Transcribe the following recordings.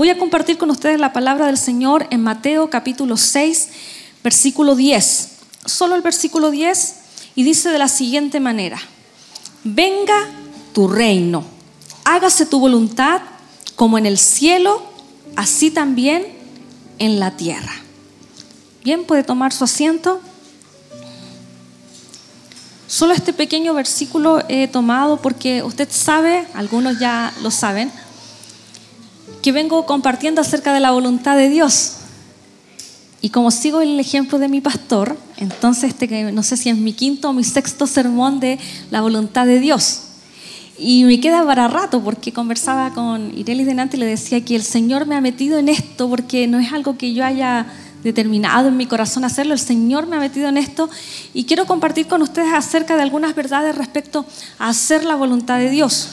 Voy a compartir con ustedes la palabra del Señor en Mateo capítulo 6, versículo 10. Solo el versículo 10 y dice de la siguiente manera, venga tu reino, hágase tu voluntad como en el cielo, así también en la tierra. Bien, puede tomar su asiento. Solo este pequeño versículo he tomado porque usted sabe, algunos ya lo saben, que vengo compartiendo acerca de la voluntad de Dios. Y como sigo el ejemplo de mi pastor, entonces este, no sé si es mi quinto o mi sexto sermón de la voluntad de Dios. Y me queda para rato porque conversaba con Irelis Denante y le decía que el Señor me ha metido en esto porque no es algo que yo haya determinado en mi corazón hacerlo, el Señor me ha metido en esto y quiero compartir con ustedes acerca de algunas verdades respecto a hacer la voluntad de Dios,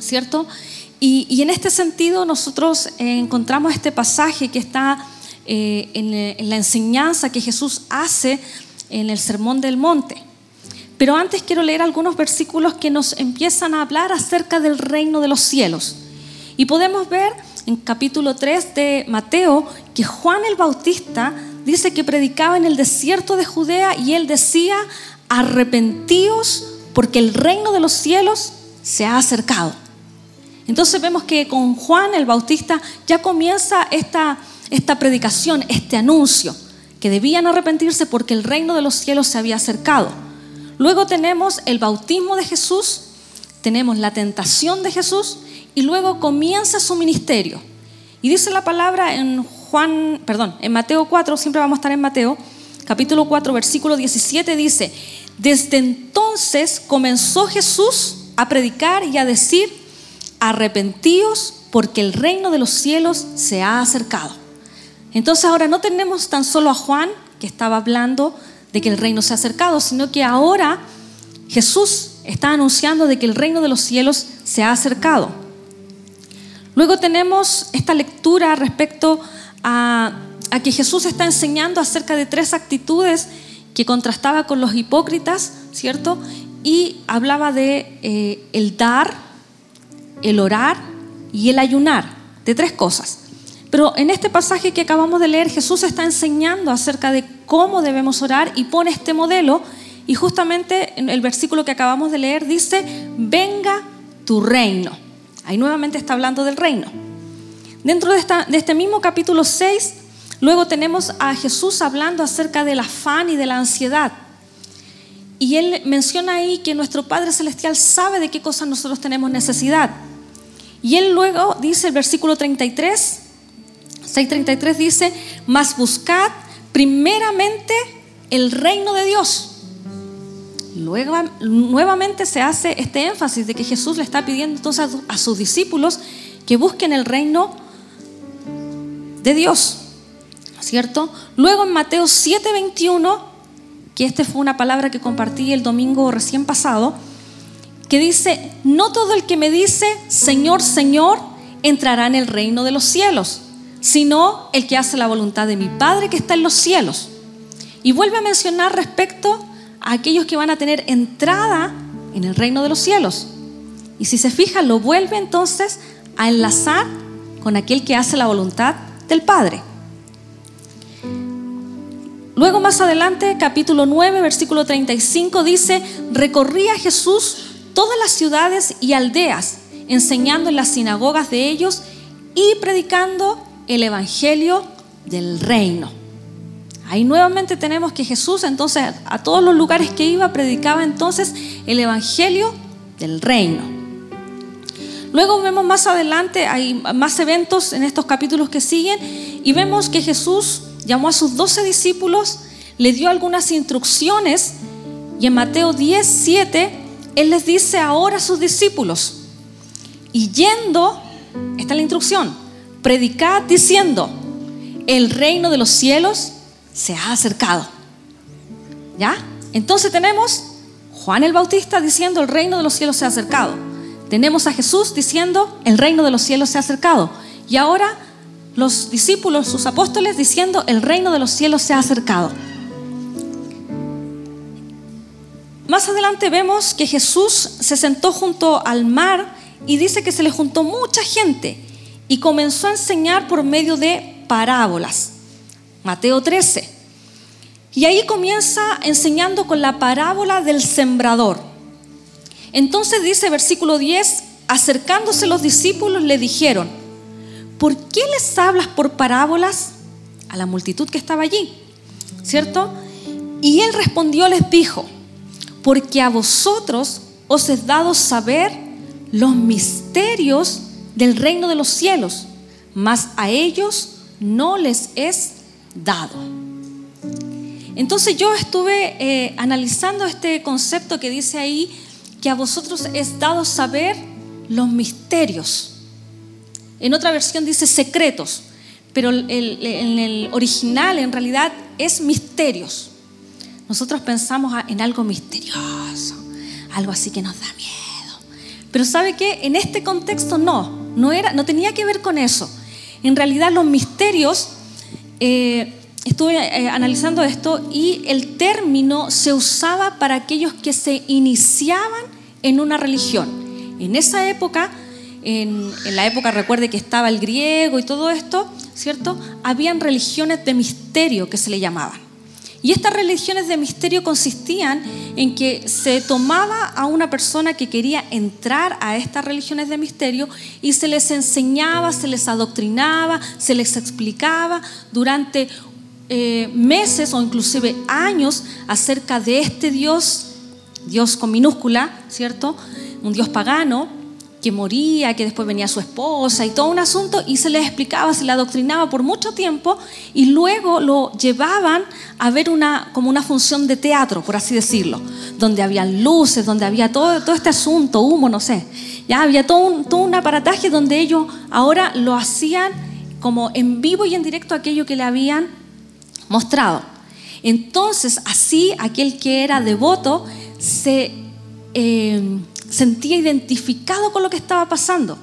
¿cierto? Y, en este sentido nosotros encontramos este pasaje que está eh, en la enseñanza que Jesús hace en el Sermón del Monte. Pero antes quiero leer algunos versículos que nos empiezan a hablar acerca del reino de los cielos. Y podemos ver en capítulo 3 de Mateo que Juan el Bautista dice que predicaba en el desierto de Judea y él decía, arrepentíos porque el reino de los cielos se ha acercado. Entonces vemos que con Juan el Bautista ya comienza esta, esta predicación, este anuncio, que debían arrepentirse porque el reino de los cielos se había acercado. Luego tenemos el bautismo de Jesús, tenemos la tentación de Jesús y luego comienza su ministerio. Y dice la palabra en Juan, perdón, en Mateo 4, siempre vamos a estar en Mateo, capítulo 4, versículo 17 dice, desde entonces comenzó Jesús a predicar y a decir, arrepentíos porque el reino de los cielos se ha acercado. Entonces ahora no tenemos tan solo a Juan que estaba hablando de que el reino se ha acercado, sino que ahora Jesús está anunciando de que el reino de los cielos se ha acercado. Luego tenemos esta lectura respecto a, que Jesús está enseñando acerca de tres actitudes que contrastaba con los hipócritas, ¿cierto? Y hablaba de eh, el dar, el orar y el ayunar, de tres cosas. Pero en este pasaje que acabamos de leer, Jesús está enseñando acerca de cómo debemos orar y pone este modelo. Y justamente en el versículo que acabamos de leer dice, venga tu reino. Ahí nuevamente está hablando del reino. Dentro de, esta, de este mismo capítulo 6, luego tenemos a Jesús hablando acerca del afán y de la ansiedad. Y él menciona ahí que nuestro Padre Celestial sabe de qué cosas nosotros tenemos necesidad. Y él luego dice el versículo 33, 6.33 dice, mas buscad primeramente el reino de Dios. Luego, nuevamente se hace este énfasis de que Jesús le está pidiendo entonces a, sus discípulos que busquen el reino de Dios. ¿Cierto? Luego en Mateo 7:21, que esta fue una palabra que compartí el domingo recién pasado, que dice, no todo el que me dice, Señor, Señor, entrará en el reino de los cielos sino el que hace la voluntad de mi Padre que está en los cielos. Y vuelve a mencionar respecto a aquellos que van a tener entrada en el reino de los cielos. Y si se fija, lo vuelve entonces a enlazar con aquel que hace la voluntad del Padre. Luego más adelante, capítulo 9, versículo 35, dice, recorría Jesús todas las ciudades y aldeas, enseñando en las sinagogas de ellos y predicando el Evangelio del reino. Ahí nuevamente tenemos que Jesús entonces a todos los lugares que iba predicaba entonces el Evangelio del reino. Luego vemos más adelante, hay más eventos en estos capítulos que siguen y vemos que Jesús llamó a sus doce discípulos, le dio algunas instrucciones y en Mateo 10, 7, Él les dice ahora a sus discípulos, y yendo, está la instrucción, predicad diciendo, el reino de los cielos se ha acercado. ¿Ya? Entonces tenemos Juan el Bautista diciendo, el reino de los cielos se ha acercado. Tenemos a Jesús diciendo, el reino de los cielos se ha acercado. Y ahora los discípulos, sus apóstoles, diciendo, el reino de los cielos se ha acercado. Más adelante vemos que Jesús se sentó junto al mar y dice que se le juntó mucha gente y comenzó a enseñar por medio de parábolas. Mateo 13. Y ahí comienza enseñando con la parábola del sembrador. Entonces dice versículo 10, acercándose los discípulos le dijeron, ¿por qué les hablas por parábolas a la multitud que estaba allí? ¿Cierto? Y él respondió, les dijo, porque a vosotros os es dado saber los misterios del reino de los cielos, mas a ellos no les es dado. Entonces yo estuve eh, analizando este concepto que dice ahí que a vosotros es dado saber los misterios. En otra versión dice secretos, pero en el original en realidad es misterios. Nosotros pensamos en algo misterioso, algo así que nos da miedo. Pero ¿sabe qué? En este contexto no, no, era, no tenía que ver con eso. En realidad los misterios, eh, estuve eh, analizando esto y el término se usaba para aquellos que se iniciaban en una religión. En esa época, en, en, la época, recuerde que estaba el griego y todo esto, ¿cierto? Habían religiones de misterio que se le llamaban. Y estas religiones de misterio consistían en que se tomaba a una persona que quería entrar a estas religiones de misterio y se les enseñaba, se les adoctrinaba, se les explicaba durante eh, meses o inclusive años acerca de este Dios, Dios con minúscula, ¿cierto? Un Dios pagano, que moría, que después venía su esposa y todo un asunto, y se les explicaba, se le adoctrinaba por mucho tiempo, y luego lo llevaban a ver una, como una función de teatro, por así decirlo, donde había luces, donde había todo, todo este asunto, humo, no sé. Ya había todo un, todo un aparataje donde ellos ahora lo hacían como en vivo y en directo aquello que le habían mostrado. Entonces, así aquel que era devoto se... Eh, sentía identificado con lo que estaba pasando.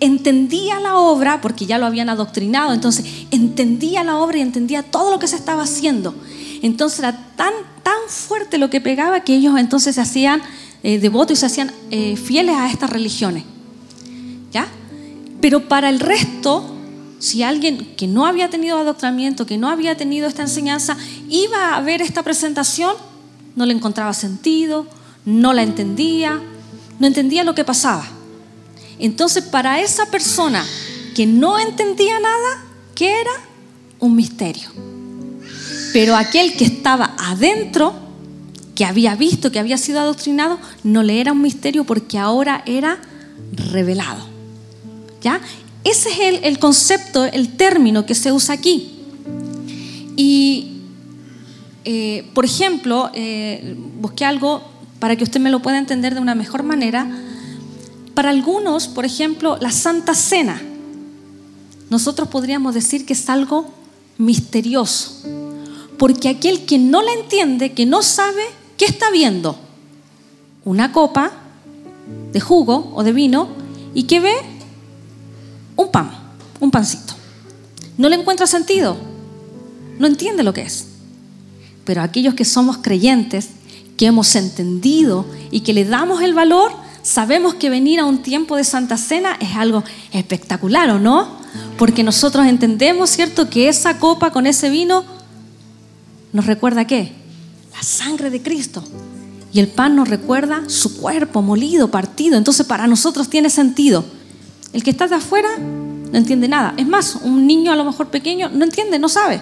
Entendía la obra, porque ya lo habían adoctrinado, entonces entendía la obra y entendía todo lo que se estaba haciendo. Entonces era tan, tan fuerte lo que pegaba que ellos entonces se hacían eh, devotos y se hacían eh, fieles a estas religiones. ¿Ya? Pero para el resto, si alguien que no había tenido adoctrinamiento, que no había tenido esta enseñanza, iba a ver esta presentación, no le encontraba sentido, no la entendía, no entendía lo que pasaba. Entonces, para esa persona que no entendía nada, ¿qué era? Un misterio. Pero aquel que estaba adentro, que había visto, que había sido adoctrinado, no le era un misterio porque ahora era revelado. ¿Ya? Ese es el, concepto, el término que se usa aquí. Y, eh, por ejemplo, eh, busqué algo para que usted me lo pueda entender de una mejor manera, para algunos, por ejemplo, la Santa Cena, nosotros podríamos decir que es algo misterioso, porque aquel que no la entiende, que no sabe, ¿qué está viendo? Una copa de jugo o de vino y que ve un pan, un pancito. No le encuentra sentido, no entiende lo que es. Pero aquellos que somos creyentes, que hemos entendido y que le damos el valor, sabemos que venir a un tiempo de Santa Cena es algo espectacular, ¿o no? Porque nosotros entendemos, ¿cierto?, que esa copa con ese vino nos recuerda qué? La sangre de Cristo. Y el pan nos recuerda su cuerpo molido, partido. Entonces para nosotros tiene sentido. El que está de afuera no entiende nada. Es más, un niño a lo mejor pequeño no entiende, no sabe.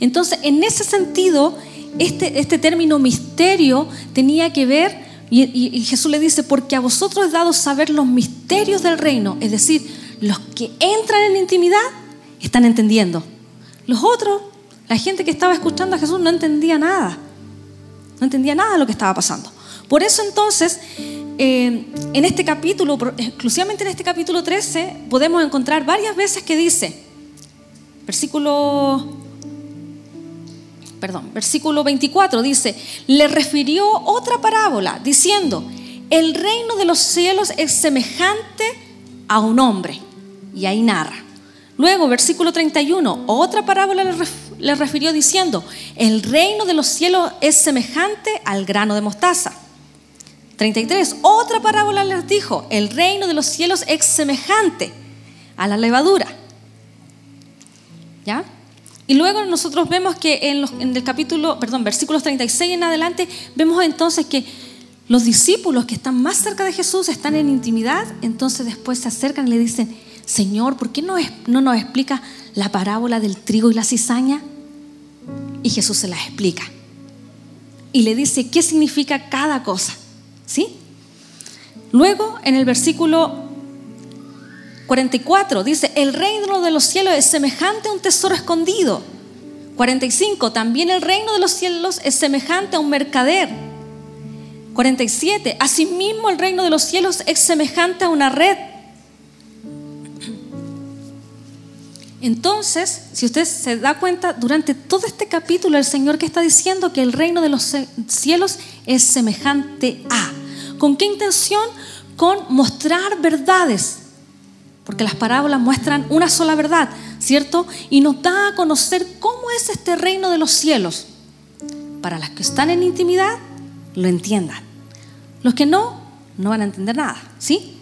Entonces, en ese sentido, este, este término misterio tenía que ver, y, Jesús le dice, porque a vosotros he dado saber los misterios del reino, es decir, los que entran en intimidad están entendiendo. Los otros, la gente que estaba escuchando a Jesús no entendía nada, no entendía nada de lo que estaba pasando. Por eso entonces, eh, en este capítulo, exclusivamente en este capítulo 13, podemos encontrar varias veces que dice, versículo perdón, versículo 24 dice, le refirió otra parábola diciendo, el reino de los cielos es semejante a un hombre. Y ahí narra. Luego, versículo 31, otra parábola le, refirió diciendo, el reino de los cielos es semejante al grano de mostaza. 33, otra parábola les dijo, el reino de los cielos es semejante a la levadura. ¿Ya? Y luego nosotros vemos que en, en, el capítulo, perdón, versículos 36 en adelante, vemos entonces que los discípulos que están más cerca de Jesús están en intimidad, entonces después se acercan y le dicen, Señor, ¿por qué no, no nos explica la parábola del trigo y la cizaña? Y Jesús se la explica. Y le dice qué significa cada cosa. ¿Sí? Luego, en el versículo 44 dice, el reino de los cielos es semejante a un tesoro escondido. 45, también el reino de los cielos es semejante a un mercader. 47, asimismo el reino de los cielos es semejante a una red. Entonces, si usted se da cuenta, durante todo este capítulo el Señor que está diciendo que el reino de los cielos es semejante a. ¿Con qué intención? Con mostrar verdades porque las parábolas muestran una sola verdad, ¿cierto? Y nos da a conocer cómo es este reino de los cielos. Para las que están en intimidad, lo entiendan. Los que no, no van a entender nada, ¿sí?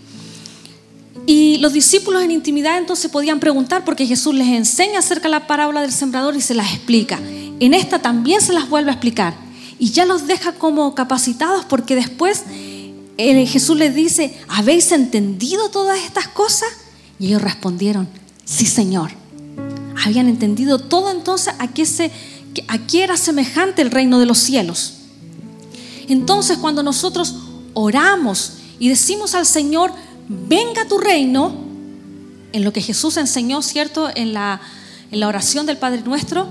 Y los discípulos en intimidad entonces podían preguntar porque Jesús les enseña acerca de la parábola del sembrador y se las explica. En esta también se las vuelve a explicar. Y ya los deja como capacitados porque después eh, Jesús les dice, ¿habéis entendido todas estas cosas? Y ellos respondieron, sí Señor. Habían entendido todo entonces a qué, se, era semejante el reino de los cielos. Entonces cuando nosotros oramos y decimos al Señor, venga tu reino, en lo que Jesús enseñó, ¿cierto? En la, en la oración del Padre Nuestro,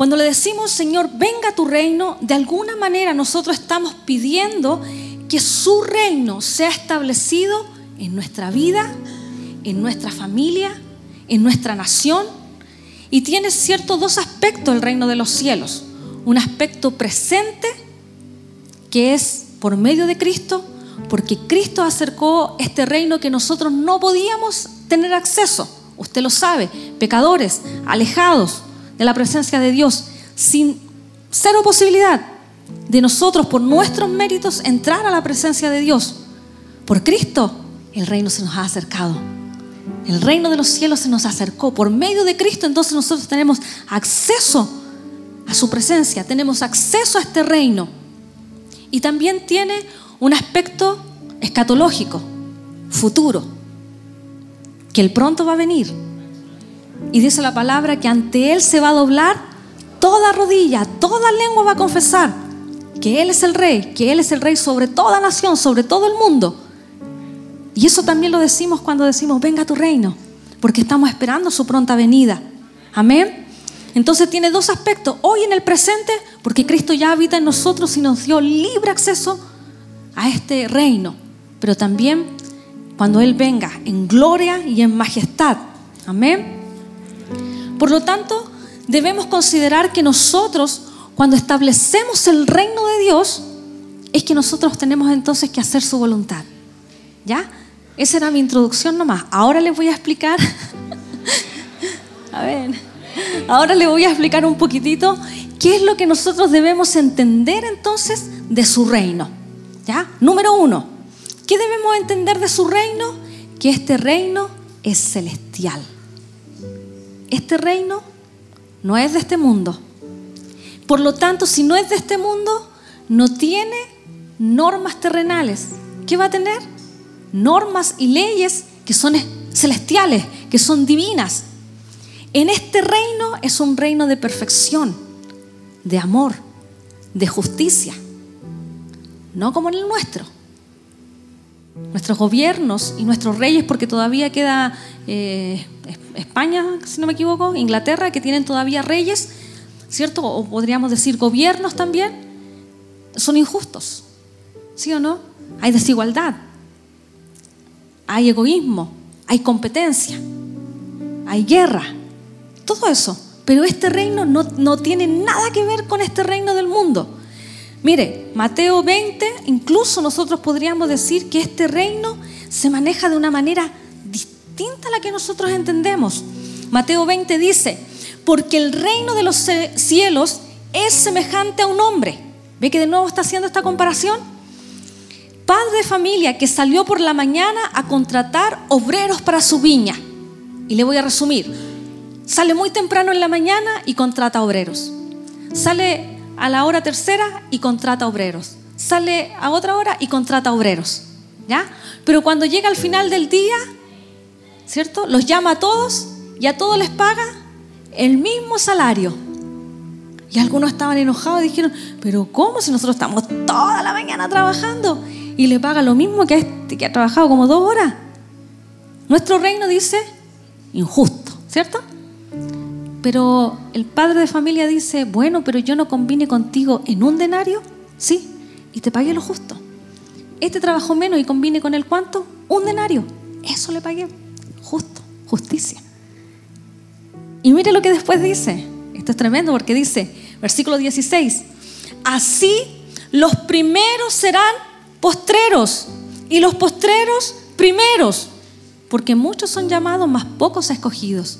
cuando le decimos, Señor, venga tu reino, de alguna manera nosotros estamos pidiendo que su reino sea establecido en nuestra vida, en nuestra familia, en nuestra nación. Y tiene ciertos dos aspectos el reino de los cielos. Un aspecto presente, que es por medio de Cristo, porque Cristo acercó este reino que nosotros no podíamos tener acceso. Usted lo sabe, pecadores, alejados de la presencia de Dios, sin cero posibilidad de nosotros por nuestros méritos entrar a la presencia de Dios. Por Cristo, el reino se nos ha acercado. El reino de los cielos se nos acercó. Por medio de Cristo entonces nosotros tenemos acceso a su presencia, tenemos acceso a este reino. Y también tiene un aspecto escatológico, futuro, que el pronto va a venir. Y dice la palabra que ante Él se va a doblar toda rodilla, toda lengua va a confesar que Él es el rey, que Él es el rey sobre toda nación, sobre todo el mundo. Y eso también lo decimos cuando decimos, venga tu reino, porque estamos esperando su pronta venida. Amén. Entonces tiene dos aspectos. Hoy en el presente, porque Cristo ya habita en nosotros y nos dio libre acceso a este reino. Pero también cuando Él venga en gloria y en majestad. Amén. Por lo tanto, debemos considerar que nosotros, cuando establecemos el reino de Dios, es que nosotros tenemos entonces que hacer su voluntad. ¿Ya? Esa era mi introducción nomás. Ahora les voy a explicar. a. Ahora les voy a explicar un poquitito qué es lo que nosotros debemos entender entonces de su reino. Número uno. ¿Qué debemos entender de su reino? Que este reino es celestial. Este reino no es de este mundo. Por lo tanto, si no es de este mundo, no tiene normas terrenales. ¿Qué va a tener? normas y leyes que son celestiales, que son divinas. En este reino es un reino de perfección, de amor, de justicia, no como en el nuestro. Nuestros gobiernos y nuestros reyes, porque todavía queda eh, España, si no me equivoco, Inglaterra, que tienen todavía reyes, ¿cierto? O podríamos decir gobiernos también, son injustos, ¿sí o no? Hay desigualdad hay egoísmo, hay competencia, hay guerra, todo eso. Pero este reino no, no tiene nada que ver con este reino del mundo. Mire, Mateo 20, incluso nosotros podríamos decir que este reino se maneja de una manera distinta a la que nosotros entendemos. Mateo 20 dice, porque el reino de los cielos es semejante a un hombre. ¿Ve que de nuevo está haciendo esta comparación? padre de familia que salió por la mañana a contratar obreros para su viña. Y le voy a resumir. Sale muy temprano en la mañana y contrata obreros. Sale a la hora tercera y contrata obreros. Sale a otra hora y contrata obreros. ¿Ya? Pero cuando llega al final del día, ¿cierto? Los llama a todos y a todos les paga el mismo salario. Y algunos estaban enojados y dijeron, pero ¿cómo si nosotros estamos toda la mañana trabajando y le paga lo mismo que a este que ha trabajado como dos horas? Nuestro reino dice injusto, ¿cierto? Pero el padre de familia dice, bueno, pero yo no combine contigo en un denario, sí, y te pagué lo justo. Este trabajó menos y combine con el cuánto, un denario. Eso le pagué, justo, justicia. Y mire lo que después dice. Esto es tremendo porque dice, versículo 16, así los primeros serán postreros y los postreros primeros, porque muchos son llamados, más pocos escogidos.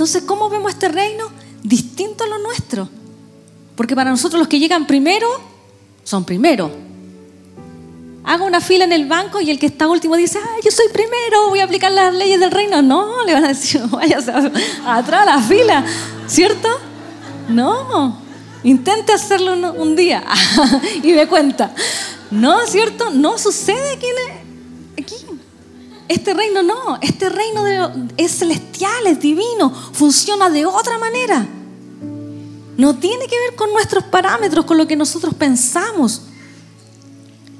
Entonces, ¿cómo vemos este reino? Distinto a lo nuestro. Porque para nosotros los que llegan primero son primero. Haga una fila en el banco y el que está último dice, ah, yo soy primero, voy a aplicar las leyes del reino. No, le van a decir, váyase atrás a la fila, ¿cierto? No, intente hacerlo un, día y me cuenta. No, ¿cierto? No sucede aquí. Este reino no, este reino es celestial, es divino, funciona de otra manera. No tiene que ver con nuestros parámetros, con lo que nosotros pensamos.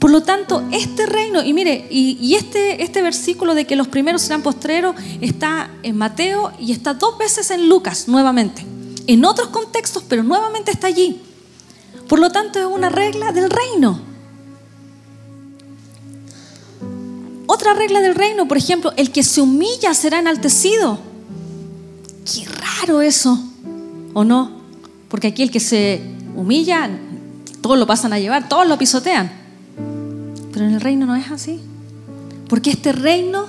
Por lo tanto, este reino, y mire, y, este, este versículo de que los primeros serán postreros está en Mateo y está dos veces en Lucas nuevamente. En otros contextos, pero nuevamente está allí. Por lo tanto, es una regla del reino. Otra regla del reino, por ejemplo, el que se humilla será enaltecido. Qué raro eso, ¿o no? Porque aquí el que se humilla, todos lo pasan a llevar, todos lo pisotean. Pero en el reino no es así. Porque este reino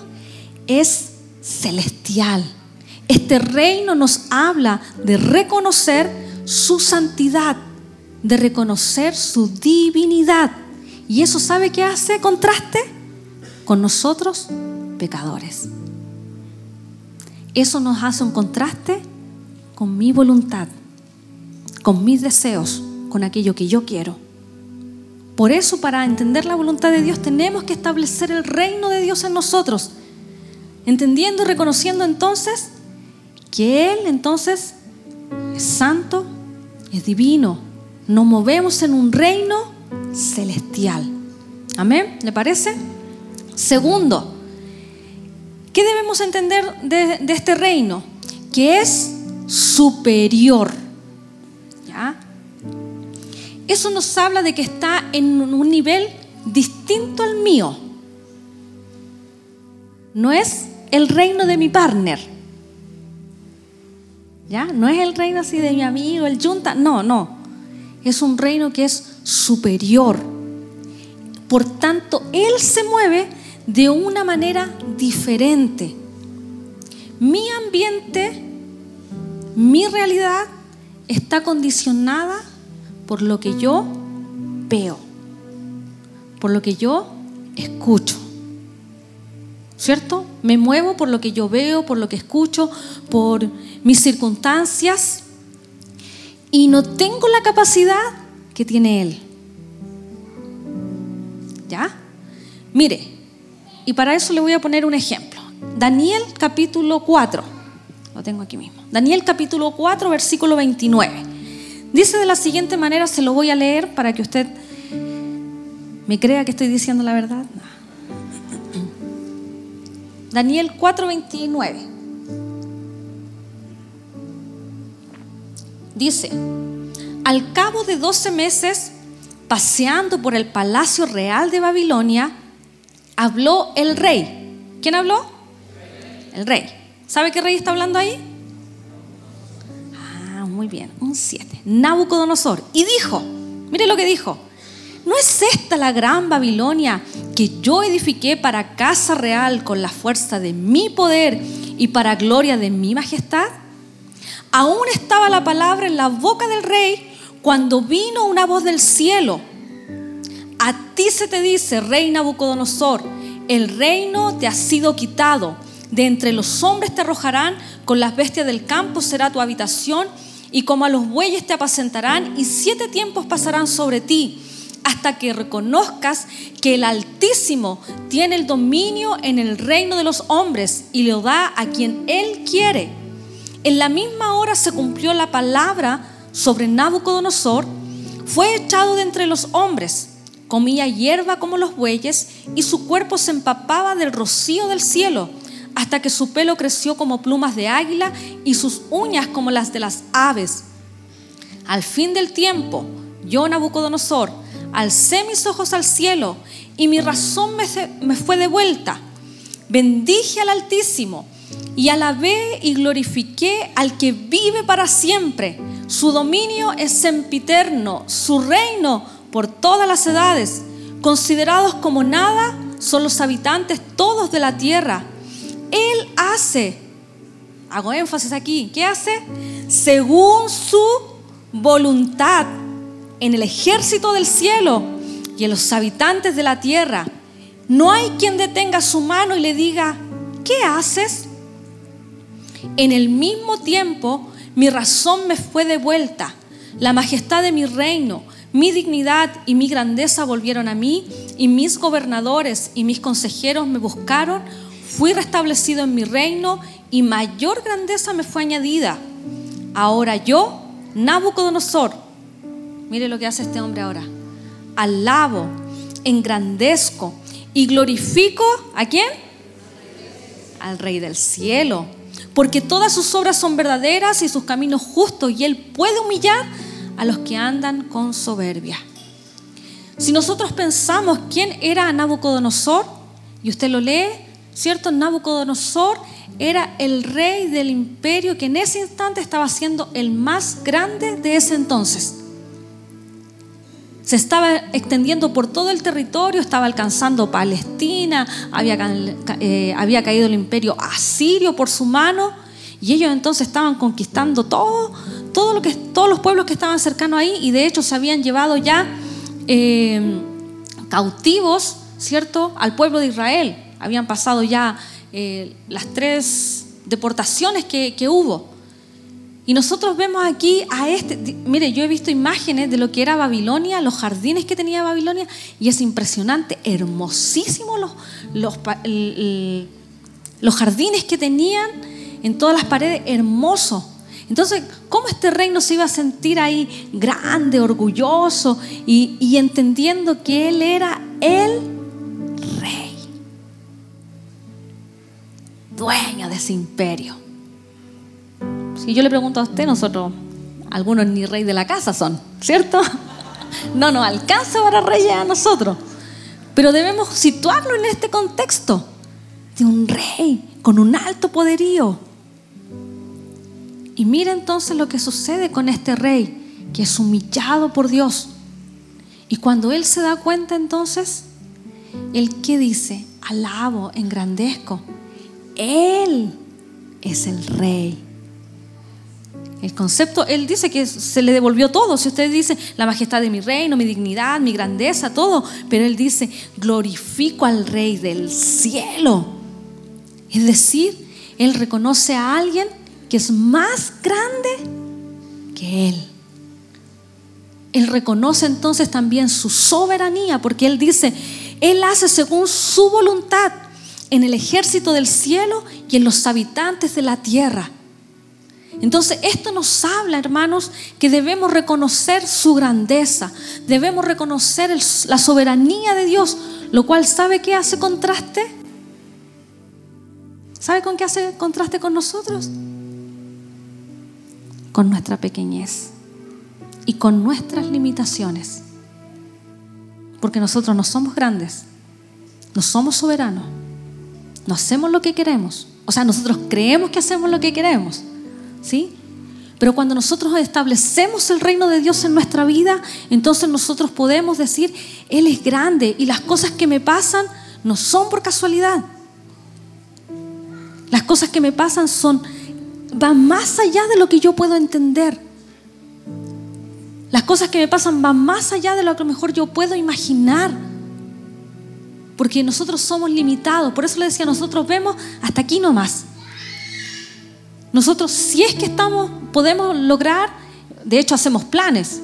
es celestial. Este reino nos habla de reconocer su santidad, de reconocer su divinidad. ¿Y eso sabe qué hace contraste? Con nosotros pecadores. Eso nos hace un contraste con mi voluntad, con mis deseos, con aquello que yo quiero. Por eso, para entender la voluntad de Dios, tenemos que establecer el reino de Dios en nosotros, entendiendo y reconociendo entonces que Él entonces es santo, es divino. Nos movemos en un reino celestial. Amén, ¿le parece? Segundo, ¿qué debemos entender de, este reino? Que es superior. ¿Ya? Eso nos habla de que está en un nivel distinto al mío. No es el reino de mi partner. ¿Ya? No es el reino así de mi amigo, el yunta. No, no. Es un reino que es superior. Por tanto, Él se mueve de una manera diferente. Mi ambiente, mi realidad está condicionada por lo que yo veo, por lo que yo escucho. ¿Cierto? Me muevo por lo que yo veo, por lo que escucho, por mis circunstancias y no tengo la capacidad que tiene Él. ¿Ya? Mire, y para eso le voy a poner un ejemplo. Daniel capítulo 4. Lo tengo aquí mismo. Daniel capítulo 4, versículo 29. Dice de la siguiente manera, se lo voy a leer para que usted me crea que estoy diciendo la verdad. Daniel 4, 29. Dice, al cabo de 12 meses, paseando por el palacio real de Babilonia, habló el rey. ¿Quién habló? El rey. ¿Sabe qué rey está hablando ahí? Ah, muy bien, un 7. Nabucodonosor. Y dijo, mire lo que dijo. ¿No es esta la gran Babilonia que yo edifiqué para casa real con la fuerza de mi poder y para gloria de mi majestad? Aún estaba la palabra en la boca del rey cuando vino una voz del cielo a ti se te dice, rey Nabucodonosor, el reino te ha sido quitado, De entre los hombres te arrojarán, con las bestias del campo será tu habitación, y como a los bueyes te apacentarán, y siete tiempos pasarán sobre ti, hasta que reconozcas que el Altísimo tiene el dominio en el reino de los hombres y lo da a quien Él quiere. En la misma hora se cumplió la palabra sobre Nabucodonosor, fue echado de entre los hombres, comía hierba como los bueyes y su cuerpo se empapaba del rocío del cielo hasta que su pelo creció como plumas de águila y sus uñas como las de las aves. Al fin del tiempo, yo, Nabucodonosor, alcé mis ojos al cielo y mi razón me, fue de vuelta. Bendije al Altísimo y alabé y glorifiqué al que vive para siempre. Su dominio es sempiterno, su reino por todas las edades. Considerados como nada son los habitantes todos de la tierra él hace, hago énfasis aquí, ¿qué hace? Según su voluntad en el ejército del cielo y en los habitantes de la tierra. No hay quien detenga su mano y le diga, ¿qué haces? En el mismo tiempo mi razón me fue devuelta, la majestad de mi reino, mi dignidad y mi grandeza volvieron a mí y mis gobernadores y mis consejeros me buscaron Fui restablecido en mi reino y mayor grandeza me fue añadida. Ahora yo, Nabucodonosor, mire lo que hace este hombre ahora. Alabo, engrandezco y glorifico a quién? Al Rey del cielo. Porque todas sus obras son verdaderas y sus caminos justos y él puede humillar a los que andan con soberbia. Si nosotros pensamos quién era Nabucodonosor, y usted lo lee, ¿Cierto? Nabucodonosor era el rey del imperio que en ese instante estaba siendo el más grande de ese entonces. Se estaba extendiendo por todo el territorio, estaba alcanzando Palestina, había, eh, había caído el imperio asirio por su mano y ellos entonces estaban conquistando todo, todo lo que, todos los pueblos que estaban cercanos ahí y de hecho se habían llevado ya eh, cautivos, ¿cierto?, al pueblo de Israel habían pasado ya eh, las tres deportaciones que, hubo. Y nosotros vemos aquí a este, mire, yo he visto imágenes de lo que era Babilonia, los jardines que tenía Babilonia, y es impresionante, hermosísimo los, los, los jardines que tenían en todas las paredes, hermoso. Entonces, ¿cómo este reino se iba a sentir ahí grande, orgulloso y, entendiendo que Él era el dueño de ese imperio. Si yo le pregunto a usted, nosotros, algunos ni rey de la casa son, ¿cierto? No nos alcanza para reyes a nosotros. Pero debemos situarlo en este contexto de un rey con un alto poderío. Y mire entonces lo que sucede con este rey, que es humillado por Dios. Y cuando él se da cuenta entonces, él que dice, alabo, engrandezco, él es el rey. El concepto, Él dice que se le devolvió todo. Si usted dice la majestad de mi reino, mi dignidad, mi grandeza, todo. Pero Él dice, glorifico al Rey del cielo. Es decir, Él reconoce a alguien que es más grande que Él. Él reconoce entonces también su soberanía, porque Él dice, Él hace según su voluntad en el ejército del cielo y en los habitantes de la tierra. Entonces, esto nos habla, hermanos, que debemos reconocer su grandeza, debemos reconocer la soberanía de Dios, lo cual, ¿sabe qué hace contraste? ¿Sabe con qué hace contraste con nosotros? Con nuestra pequeñez y con nuestras limitaciones. Porque nosotros no somos grandes, no somos soberanos no hacemos lo que queremos. O sea, nosotros creemos que hacemos lo que queremos. ¿Sí? Pero cuando nosotros establecemos el reino de Dios en nuestra vida, entonces nosotros podemos decir, Él es grande y las cosas que me pasan no son por casualidad. Las cosas que me pasan son, van más allá de lo que yo puedo entender. Las cosas que me pasan van más allá de lo que a lo mejor yo puedo imaginar. porque nosotros somos limitados. Por eso le decía, nosotros vemos hasta aquí nomás. Nosotros, si es que estamos, podemos lograr, de hecho hacemos planes.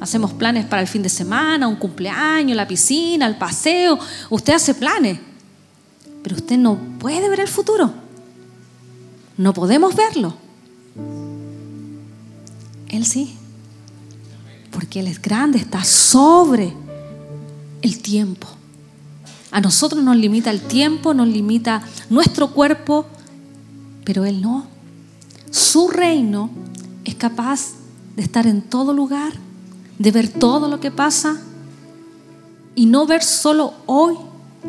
Hacemos planes para el fin de semana, un cumpleaños, la piscina, el paseo. Usted hace planes, pero usted no puede ver el futuro. No podemos verlo. Él sí, porque Él es grande, está sobre el tiempo. A nosotros nos limita el tiempo, nos limita nuestro cuerpo, pero Él no. Su reino es capaz de estar en todo lugar, de ver todo lo que pasa y no ver solo hoy,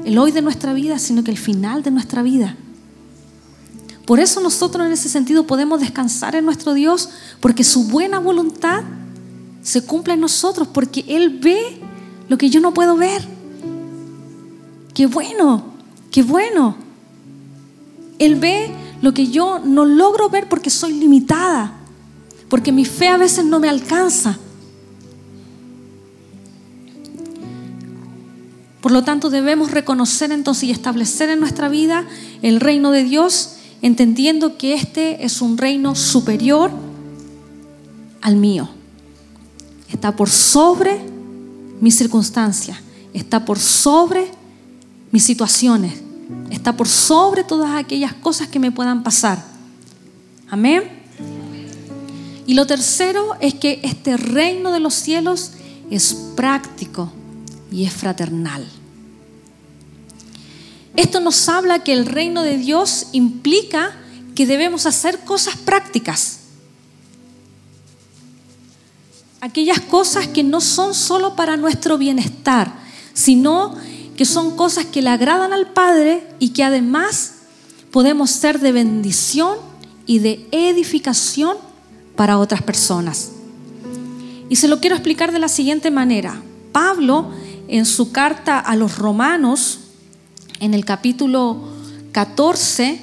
el hoy de nuestra vida, sino que el final de nuestra vida. Por eso nosotros en ese sentido podemos descansar en nuestro Dios, porque su buena voluntad se cumple en nosotros, porque Él ve lo que yo no puedo ver. Qué bueno, qué bueno. Él ve lo que yo no logro ver porque soy limitada, porque mi fe a veces no me alcanza. Por lo tanto, debemos reconocer entonces y establecer en nuestra vida el reino de Dios, entendiendo que este es un reino superior al mío. Está por sobre mis circunstancias, está por sobre mis situaciones, está por sobre todas aquellas cosas que me puedan pasar. Amén. Y lo tercero es que este reino de los cielos es práctico y es fraternal. Esto nos habla que el reino de Dios implica que debemos hacer cosas prácticas. Aquellas cosas que no son solo para nuestro bienestar, sino que son cosas que le agradan al Padre y que además podemos ser de bendición y de edificación para otras personas. Y se lo quiero explicar de la siguiente manera. Pablo, en su carta a los romanos, en el capítulo 14,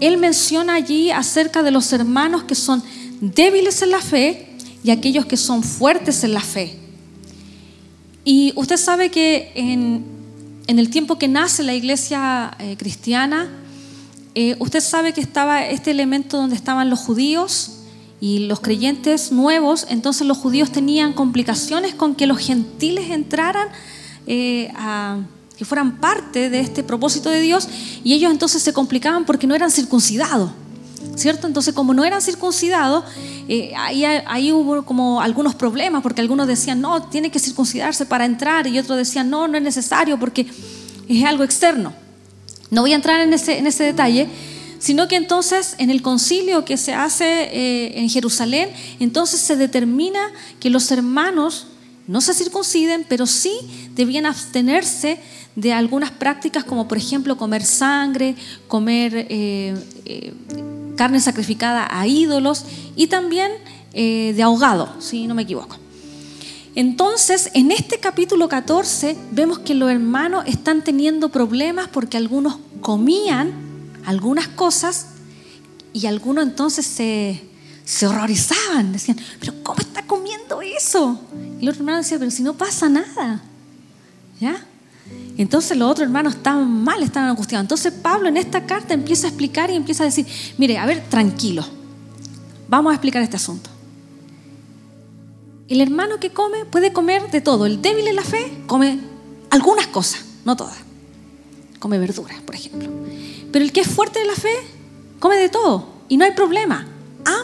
él menciona allí acerca de los hermanos que son débiles en la fe y aquellos que son fuertes en la fe. Y usted sabe que en, en el tiempo que nace la iglesia eh, cristiana, eh, usted sabe que estaba este elemento donde estaban los judíos y los creyentes nuevos, entonces los judíos tenían complicaciones con que los gentiles entraran eh, a que fueran parte de este propósito de Dios y ellos entonces se complicaban porque no eran circuncidados. ¿cierto? Entonces, como no eran circuncidados, eh, ahí, hubo como algunos problemas, porque algunos decían, no, tiene que circuncidarse para entrar, y otros decían, no, no es necesario porque es algo externo. No voy a entrar en ese, en ese detalle, sino que entonces en el concilio que se hace eh, en Jerusalén, entonces se determina que los hermanos no se circunciden, pero sí debían abstenerse de algunas prácticas como por ejemplo comer sangre, comer eh, carne sacrificada a ídolos y también eh, de ahogado, si no me equivoco. Entonces, en este capítulo 14 vemos que los hermanos están teniendo problemas porque algunos comían algunas cosas y algunos entonces se, se horrorizaban, decían, pero ¿cómo está comiendo eso? Y los hermanos decían, pero si no pasa nada, ¿ya? Entonces los otros hermanos estaban mal, estaban angustiados. Entonces Pablo en esta carta empieza a explicar y empieza a decir, mire, a ver, tranquilo, vamos a explicar este asunto. El hermano que come puede comer de todo. El débil en la fe come algunas cosas, no todas. Come verduras, por ejemplo. Pero el que es fuerte en la fe come de todo y no hay problema.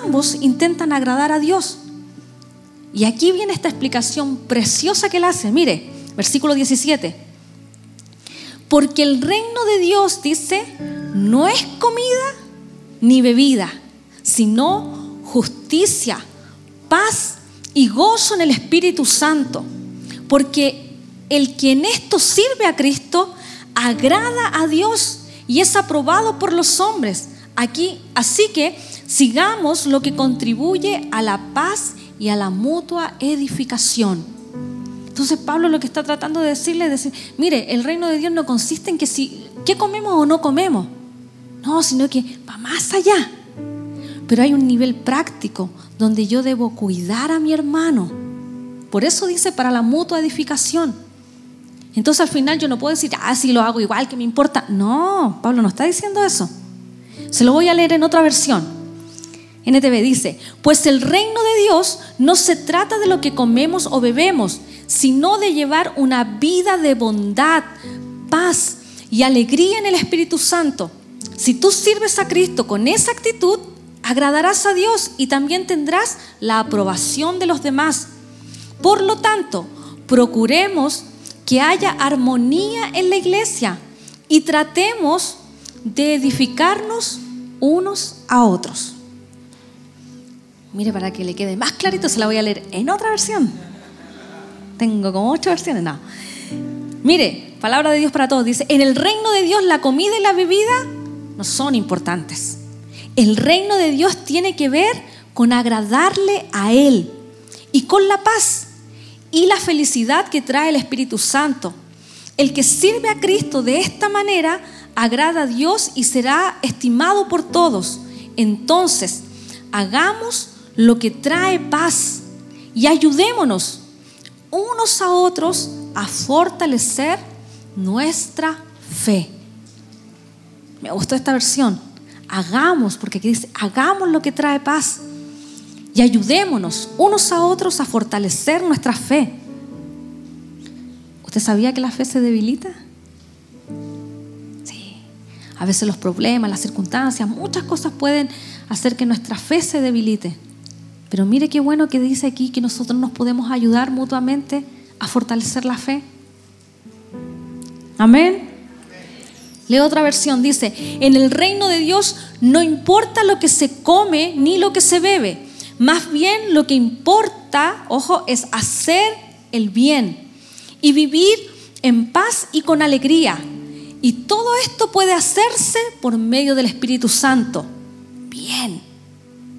Ambos intentan agradar a Dios. Y aquí viene esta explicación preciosa que él hace. Mire, versículo 17. Porque el reino de Dios, dice, no es comida ni bebida, sino justicia, paz y gozo en el Espíritu Santo. Porque el que en esto sirve a Cristo agrada a Dios y es aprobado por los hombres. Aquí, así que sigamos lo que contribuye a la paz y a la mutua edificación. Entonces Pablo lo que está tratando de decirle es decir, mire, el reino de Dios no consiste en que si, ¿qué comemos o no comemos? No, sino que va más allá. Pero hay un nivel práctico donde yo debo cuidar a mi hermano. Por eso dice para la mutua edificación. Entonces al final yo no puedo decir, ah, sí lo hago igual, que me importa. No, Pablo no está diciendo eso. Se lo voy a leer en otra versión. NTV dice, pues el reino de Dios no se trata de lo que comemos o bebemos, sino de llevar una vida de bondad, paz y alegría en el Espíritu Santo. Si tú sirves a Cristo con esa actitud, agradarás a Dios y también tendrás la aprobación de los demás. Por lo tanto, procuremos que haya armonía en la iglesia y tratemos de edificarnos unos a otros. Mire, para que le quede más clarito, se la voy a leer en otra versión. Tengo como ocho versiones, no. Mire, palabra de Dios para todos. Dice, en el reino de Dios la comida y la bebida no son importantes. El reino de Dios tiene que ver con agradarle a Él y con la paz y la felicidad que trae el Espíritu Santo. El que sirve a Cristo de esta manera agrada a Dios y será estimado por todos. Entonces, hagamos lo que trae paz y ayudémonos unos a otros a fortalecer nuestra fe. Me gustó esta versión. Hagamos, porque aquí dice, hagamos lo que trae paz y ayudémonos unos a otros a fortalecer nuestra fe. ¿Usted sabía que la fe se debilita? Sí. A veces los problemas, las circunstancias, muchas cosas pueden hacer que nuestra fe se debilite. Pero mire qué bueno que dice aquí que nosotros nos podemos ayudar mutuamente a fortalecer la fe. Amén. Leo otra versión, dice, en el reino de Dios no importa lo que se come ni lo que se bebe más bien lo que importa, ojo, es hacer el bien y vivir en paz y con alegría. Y todo esto puede hacerse por medio del Espíritu Santo. Bien,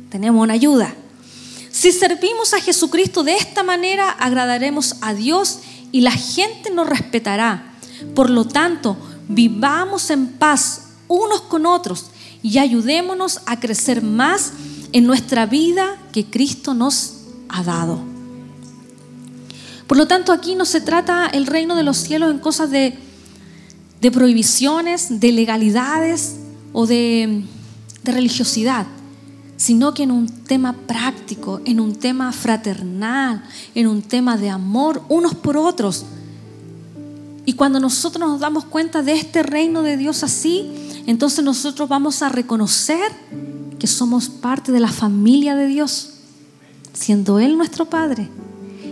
tenemos una ayuda. Si servimos a Jesucristo de esta manera, agradaremos a Dios y la gente nos respetará. Por lo tanto, vivamos en paz unos con otros y ayudémonos a crecer más en nuestra vida que Cristo nos ha dado. Por lo tanto, aquí no se trata el reino de los cielos en cosas de, prohibiciones, de legalidades o de, de religiosidad, sino que en un tema práctico, en un tema fraternal, en un tema de amor unos por otros. Y cuando nosotros nos damos cuenta de este reino de Dios así, entonces nosotros vamos a reconocer que somos parte de la familia de Dios, siendo Él nuestro Padre.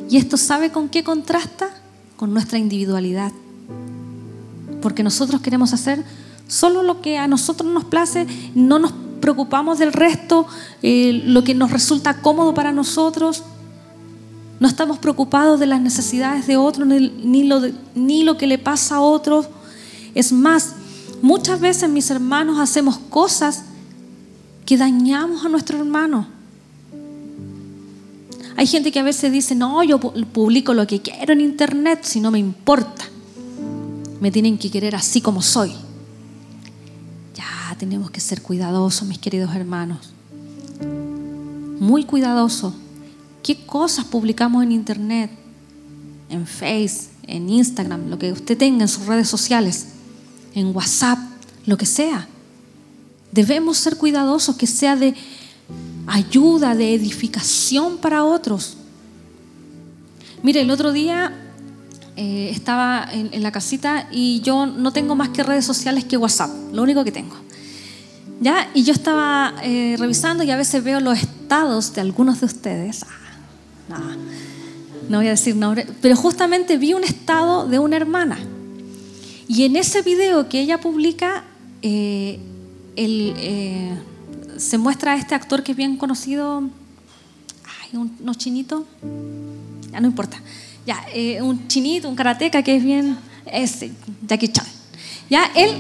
Y esto sabe con qué contrasta? Con nuestra individualidad. Porque nosotros queremos hacer solo lo que a nosotros nos place, no nos preocupamos del resto, eh, lo que nos resulta cómodo para nosotros. No estamos preocupados de las necesidades de otros, ni, lo, ni lo que le pasa a otros. Es más, muchas veces mis hermanos hacemos cosas que dañamos a nuestro hermano. Hay gente que a veces dice, no, yo publico lo que quiero en internet si no me importa. Me tienen que querer así como soy. Tenemos que ser cuidadosos, mis queridos hermanos. Muy cuidadosos. ¿Qué cosas publicamos en internet? En Face, en Instagram, lo que usted tenga en sus redes sociales, en WhatsApp, lo que sea. Debemos ser cuidadosos, que sea de ayuda, de edificación para otros. Mire, el otro día eh, estaba en, la casita y yo no tengo más que redes sociales que WhatsApp, lo único que tengo. ¿Ya? Y yo estaba eh, revisando y a veces veo los estados de algunos de ustedes. Ah, no, no voy a decir nombre, pero justamente vi un estado de una hermana. Y en ese video que ella publica, eh, eh, se muestra a este actor que es bien conocido, ay, un, no chinito, ya no importa, ya, eh, un chinito, un karateca que es bien, es Jackie Chan. Ya, él,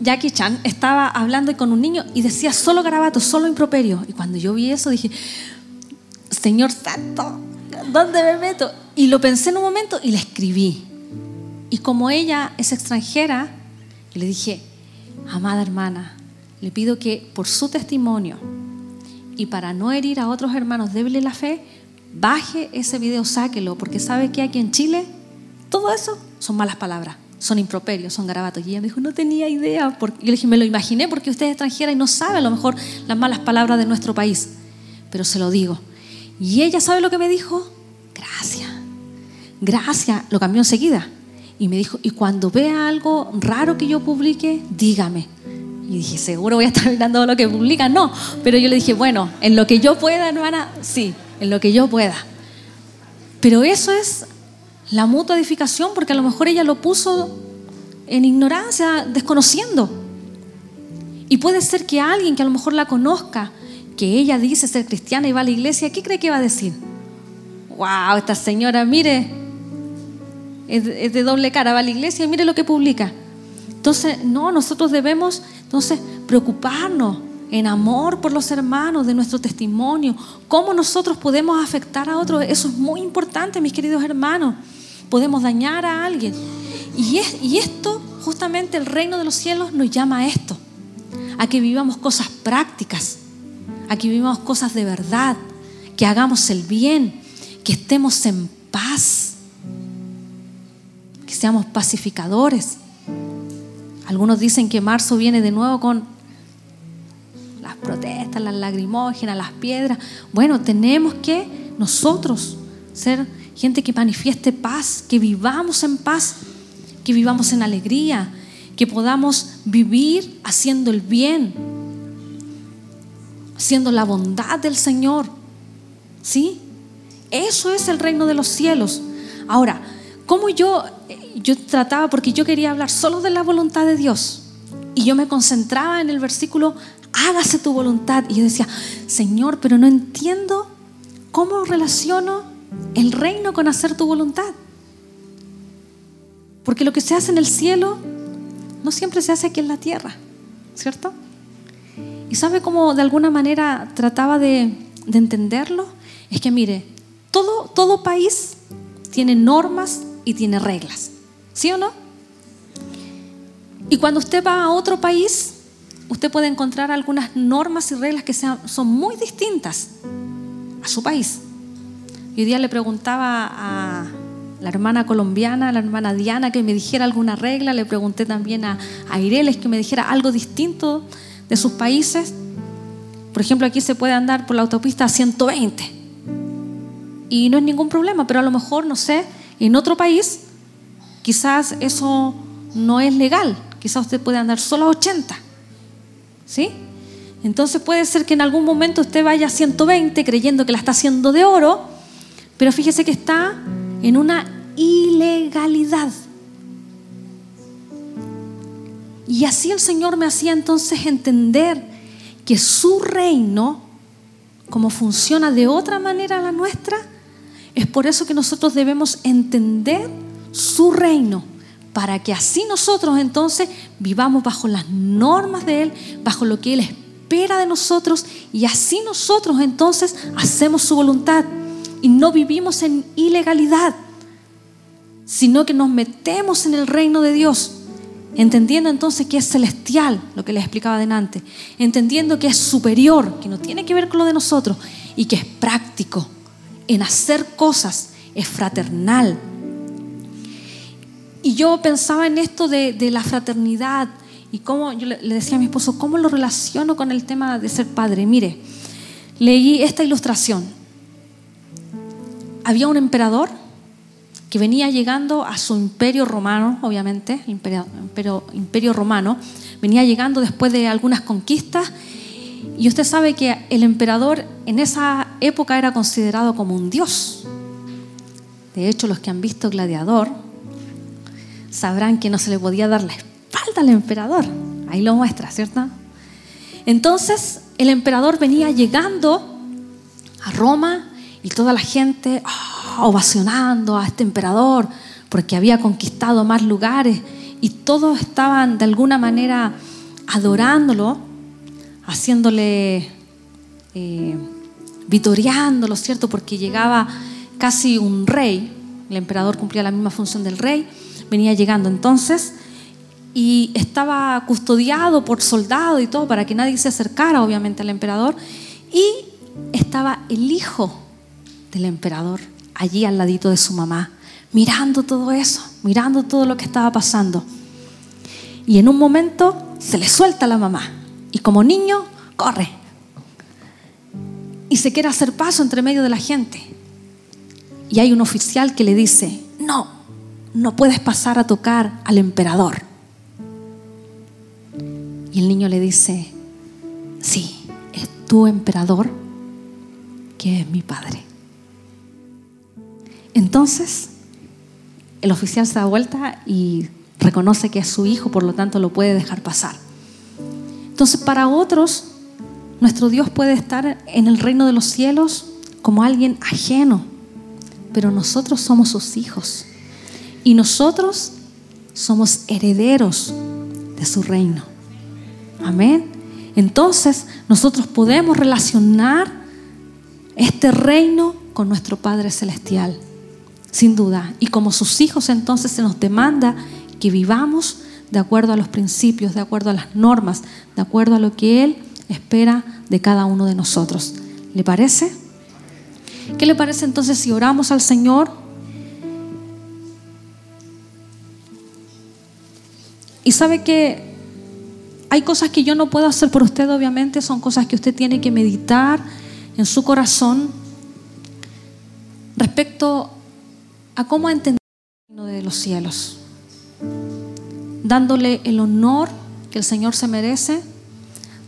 Jackie Chan, estaba hablando con un niño y decía solo garabato, solo improperio. Y cuando yo vi eso dije, Señor Santo, ¿dónde me meto? Y lo pensé en un momento y le escribí. Y como ella es extranjera, le dije, Amada hermana, le pido que por su testimonio y para no herir a otros hermanos débiles la fe, baje ese video, sáquelo, porque sabe que aquí en Chile todo eso son malas palabras, son improperios, son garabatos. Y ella me dijo, no tenía idea. Porque... Yo le dije, me lo imaginé porque usted es extranjera y no sabe a lo mejor las malas palabras de nuestro país. Pero se lo digo. Y ella sabe lo que me dijo. Gracias. Gracias. Lo cambió enseguida. Y me dijo, y cuando vea algo raro que yo publique, dígame. Y dije, seguro voy a estar mirando lo que publica. No, pero yo le dije, bueno, en lo que yo pueda, hermana, sí, en lo que yo pueda. Pero eso es la mutua edificación, porque a lo mejor ella lo puso en ignorancia, desconociendo. Y puede ser que alguien que a lo mejor la conozca, que ella dice ser cristiana y va a la iglesia, ¿qué cree que va a decir? Wow, esta señora, mire, es de doble cara, va a la iglesia y mire lo que publica. Entonces, no, nosotros debemos entonces preocuparnos en amor por los hermanos, de nuestro testimonio, cómo nosotros podemos afectar a otros. Eso es muy importante, mis queridos hermanos. Podemos dañar a alguien. Y, esto, justamente el reino de los cielos nos llama a esto, a que vivamos cosas prácticas, a que vivamos cosas de verdad, que hagamos el bien, que estemos en paz, que seamos pacificadores. Algunos dicen que marzo viene de nuevo con las protestas, las lagrimógenas, las piedras. Bueno, tenemos que nosotros ser gente que manifieste paz, que vivamos en paz, que vivamos en alegría, que podamos vivir haciendo el bien, haciendo la bondad del Señor. ¿Sí? Eso es el reino de los cielos. Ahora, ¿cómo yo, yo trataba, porque yo quería hablar solo de la voluntad de Dios, y yo me concentraba en el versículo, hágase tu voluntad, y yo decía, Señor, pero no entiendo cómo relaciono el reino con hacer tu voluntad. Porque lo que se hace en el cielo no siempre se hace aquí en la tierra, ¿cierto? ¿Y sabe cómo de alguna manera trataba de, de entenderlo? Es que mire, todo, todo país tiene normas y tiene reglas. ¿Sí o no? Y cuando usted va a otro país, usted puede encontrar algunas normas y reglas que sean, son muy distintas a su país. Y hoy día le preguntaba a la hermana colombiana, a la hermana Diana, que me dijera alguna regla. Le pregunté también a, a Ireles que me dijera algo distinto de sus países. Por ejemplo, aquí se puede andar por la autopista a 120 y no es ningún problema, pero a lo mejor, no sé, en otro país quizás eso no es legal, quizás usted puede andar solo a 80, ¿sí? Entonces puede ser que en algún momento usted vaya a 120 creyendo que la está haciendo de oro, pero fíjese que está en una ilegalidad. Y así el Señor me hacía entonces entender que su reino, como funciona de otra manera la nuestra, es por eso que nosotros debemos entender su reino, para que así nosotros entonces vivamos bajo las normas de Él, bajo lo que Él espera de nosotros, y así nosotros entonces hacemos su voluntad y no vivimos en ilegalidad, sino que nos metemos en el reino de Dios, entendiendo entonces que es celestial, lo que les explicaba adelante, entendiendo que es superior, que no tiene que ver con lo de nosotros y que es práctico en hacer cosas, es fraternal. Y yo pensaba en esto de, la fraternidad y cómo, yo le, decía a mi esposo, ¿cómo lo relaciono con el tema de ser padre? Mire, leí esta ilustración. Había un emperador que venía llegando a su imperio romano, obviamente, imperio, romano, venía llegando después de algunas conquistas y usted sabe que el emperador en esa época era considerado como un dios. De hecho, los que han visto Gladiador sabrán que no se le podía dar la espalda al emperador. Ahí lo muestra, ¿cierto? Entonces, el emperador venía llegando a Roma y toda la gente ah, ovacionando a este emperador porque había conquistado más lugares y todos estaban de alguna manera adorándolo haciéndole, eh, vitoreándolo, ¿cierto? Porque llegaba casi un rey, el emperador cumplía la misma función del rey, venía llegando entonces y estaba custodiado por soldados y todo para que nadie se acercara obviamente al emperador y estaba el hijo del emperador allí al ladito de su mamá, mirando todo eso. mirando todo lo que estaba pasando. Y en un momento se le suelta a la mamá. Y como niño, corre. Y se quiere hacer paso entre medio de la gente. Y hay un oficial que le dice, no, no puedes pasar a tocar al emperador. Y el niño le dice, sí, es tu emperador que es mi padre. Entonces, el oficial se da vuelta y reconoce que es su hijo, por lo tanto lo puede dejar pasar. Entonces, para otros, nuestro Dios puede estar en el reino de los cielos como alguien ajeno, pero nosotros somos sus hijos y nosotros somos herederos de su reino. Amén. Entonces, nosotros podemos relacionar este reino con nuestro Padre Celestial, sin duda. Y como sus hijos, entonces se nos demanda que vivamos de acuerdo a los principios, de acuerdo a las normas, de acuerdo a lo que Él espera de cada uno de nosotros. ¿Le parece? ¿Qué le parece entonces si oramos al Señor? Y sabe que hay cosas que yo no puedo hacer por usted, obviamente, son cosas que usted tiene que meditar en su corazón respecto a cómo entender el reino de los cielos, dándole el honor que el Señor se merece,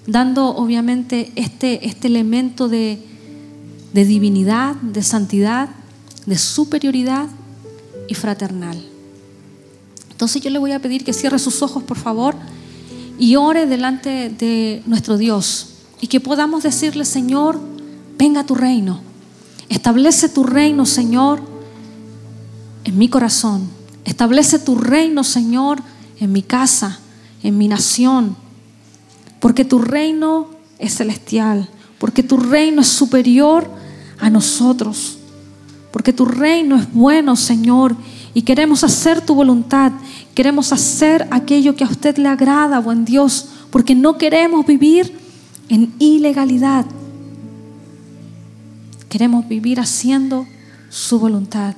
dando obviamente este, este elemento de, de divinidad, de santidad, de superioridad y fraternal. Entonces yo le voy a pedir que cierre sus ojos, por favor, y ore delante de nuestro Dios y que podamos decirle, Señor, venga tu reino. Establece tu reino, Señor, en mi corazón. Establece tu reino, Señor, en mi casa, en mi nación. Porque tu reino es celestial. Porque tu reino es superior a nosotros. Porque tu reino es bueno, Señor. Y queremos hacer tu voluntad. Queremos hacer aquello que a usted le agrada, buen Dios. Porque no queremos vivir en ilegalidad. Queremos vivir haciendo su voluntad.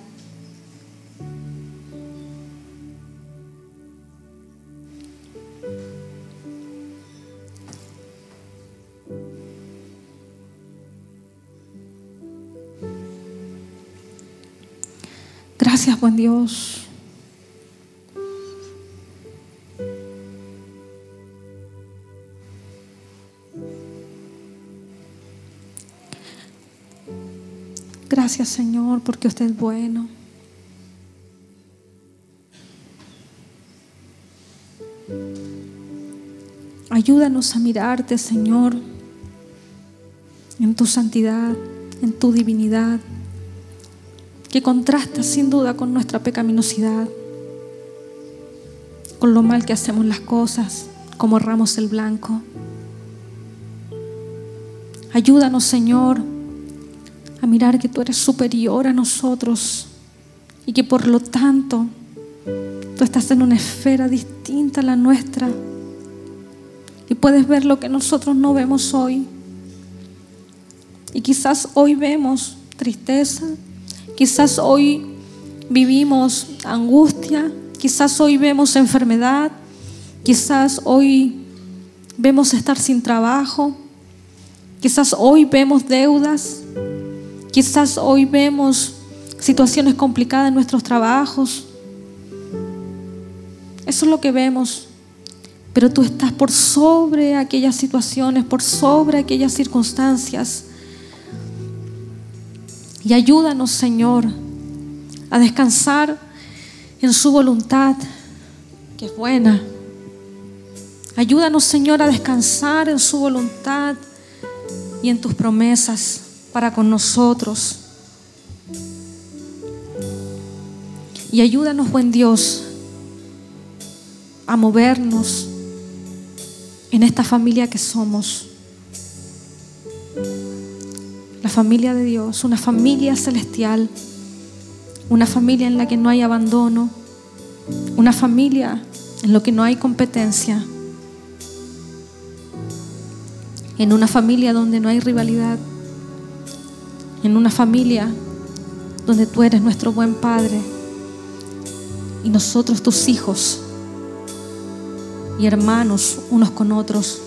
Gracias, buen Dios. Gracias Señor porque usted es bueno. Ayúdanos a mirarte, Señor, en tu santidad, en tu divinidad, que contrasta sin duda con nuestra pecaminosidad, con lo mal que hacemos las cosas, como erramos el blanco. Ayúdanos, Señor, a mirar que tú eres superior a nosotros y que por lo tanto tú estás en una esfera distinta a la nuestra y puedes ver lo que nosotros no vemos hoy. Y quizás hoy vemos tristeza, quizás hoy vivimos angustia, quizás hoy vemos enfermedad, quizás hoy vemos estar sin trabajo, quizás hoy vemos deudas, Quizás hoy vemos situaciones complicadas en nuestros trabajos. Eso es lo que vemos. Pero tú estás por sobre aquellas situaciones, por sobre aquellas circunstancias. Y ayúdanos, Señor, a descansar en su voluntad, que es buena. Ayúdanos, Señor, a descansar en su voluntad y en tus promesas para con nosotros. Y ayúdanos, buen Dios, a movernos en esta familia que somos. La familia de Dios, una familia celestial, una familia en la que no hay abandono, una familia en la que no hay competencia, en una familia donde no hay rivalidad en una familia donde tú eres nuestro buen Padre y nosotros tus hijos y hermanos unos con otros.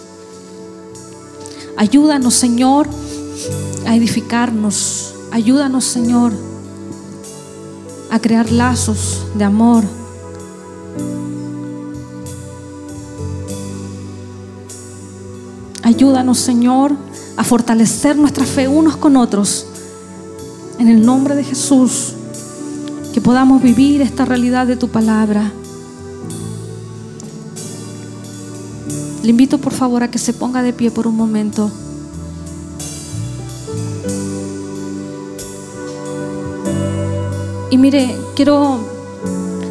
Ayúdanos, Señor, a edificarnos. Ayúdanos, Señor, a crear lazos de amor. Ayúdanos, Señor, a fortalecer nuestra fe unos con otros. En el nombre de Jesús, que podamos vivir esta realidad de tu palabra. Le invito por favor a que se ponga de pie por un momento. Mire, quiero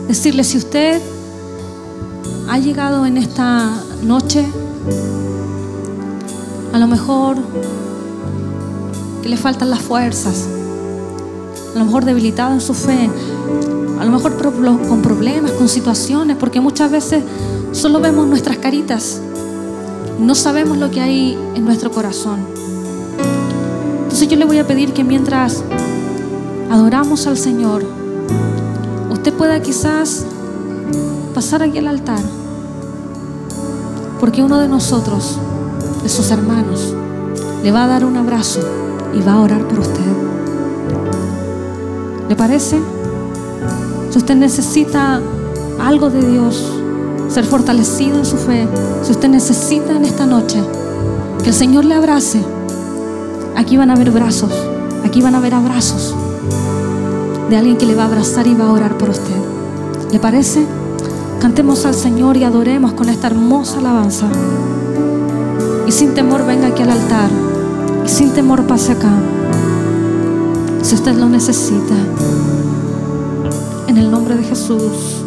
decirle, si usted ha llegado en esta noche, a lo mejor que le faltan las fuerzas, a lo mejor debilitado en su fe, a lo mejor con problemas, con situaciones, porque muchas veces solo vemos nuestras caritas, no sabemos lo que hay en nuestro corazón. Entonces yo le voy a pedir que mientras adoramos al Señor, usted pueda quizás pasar aquí al altar, porque uno de nosotros, de sus hermanos, le va a dar un abrazo y va a orar por usted. ¿Le parece? Si usted necesita algo de Dios, ser fortalecido en su fe, si usted necesita en esta noche que el Señor le abrace, aquí van a haber brazos, aquí van a haber abrazos de alguien que le va a abrazar y va a orar por usted. ¿Le parece? Cantemos al Señor y adoremos con esta hermosa alabanza. Y sin temor venga aquí al altar. Y sin temor pase acá. Si usted lo necesita. En el nombre de Jesús.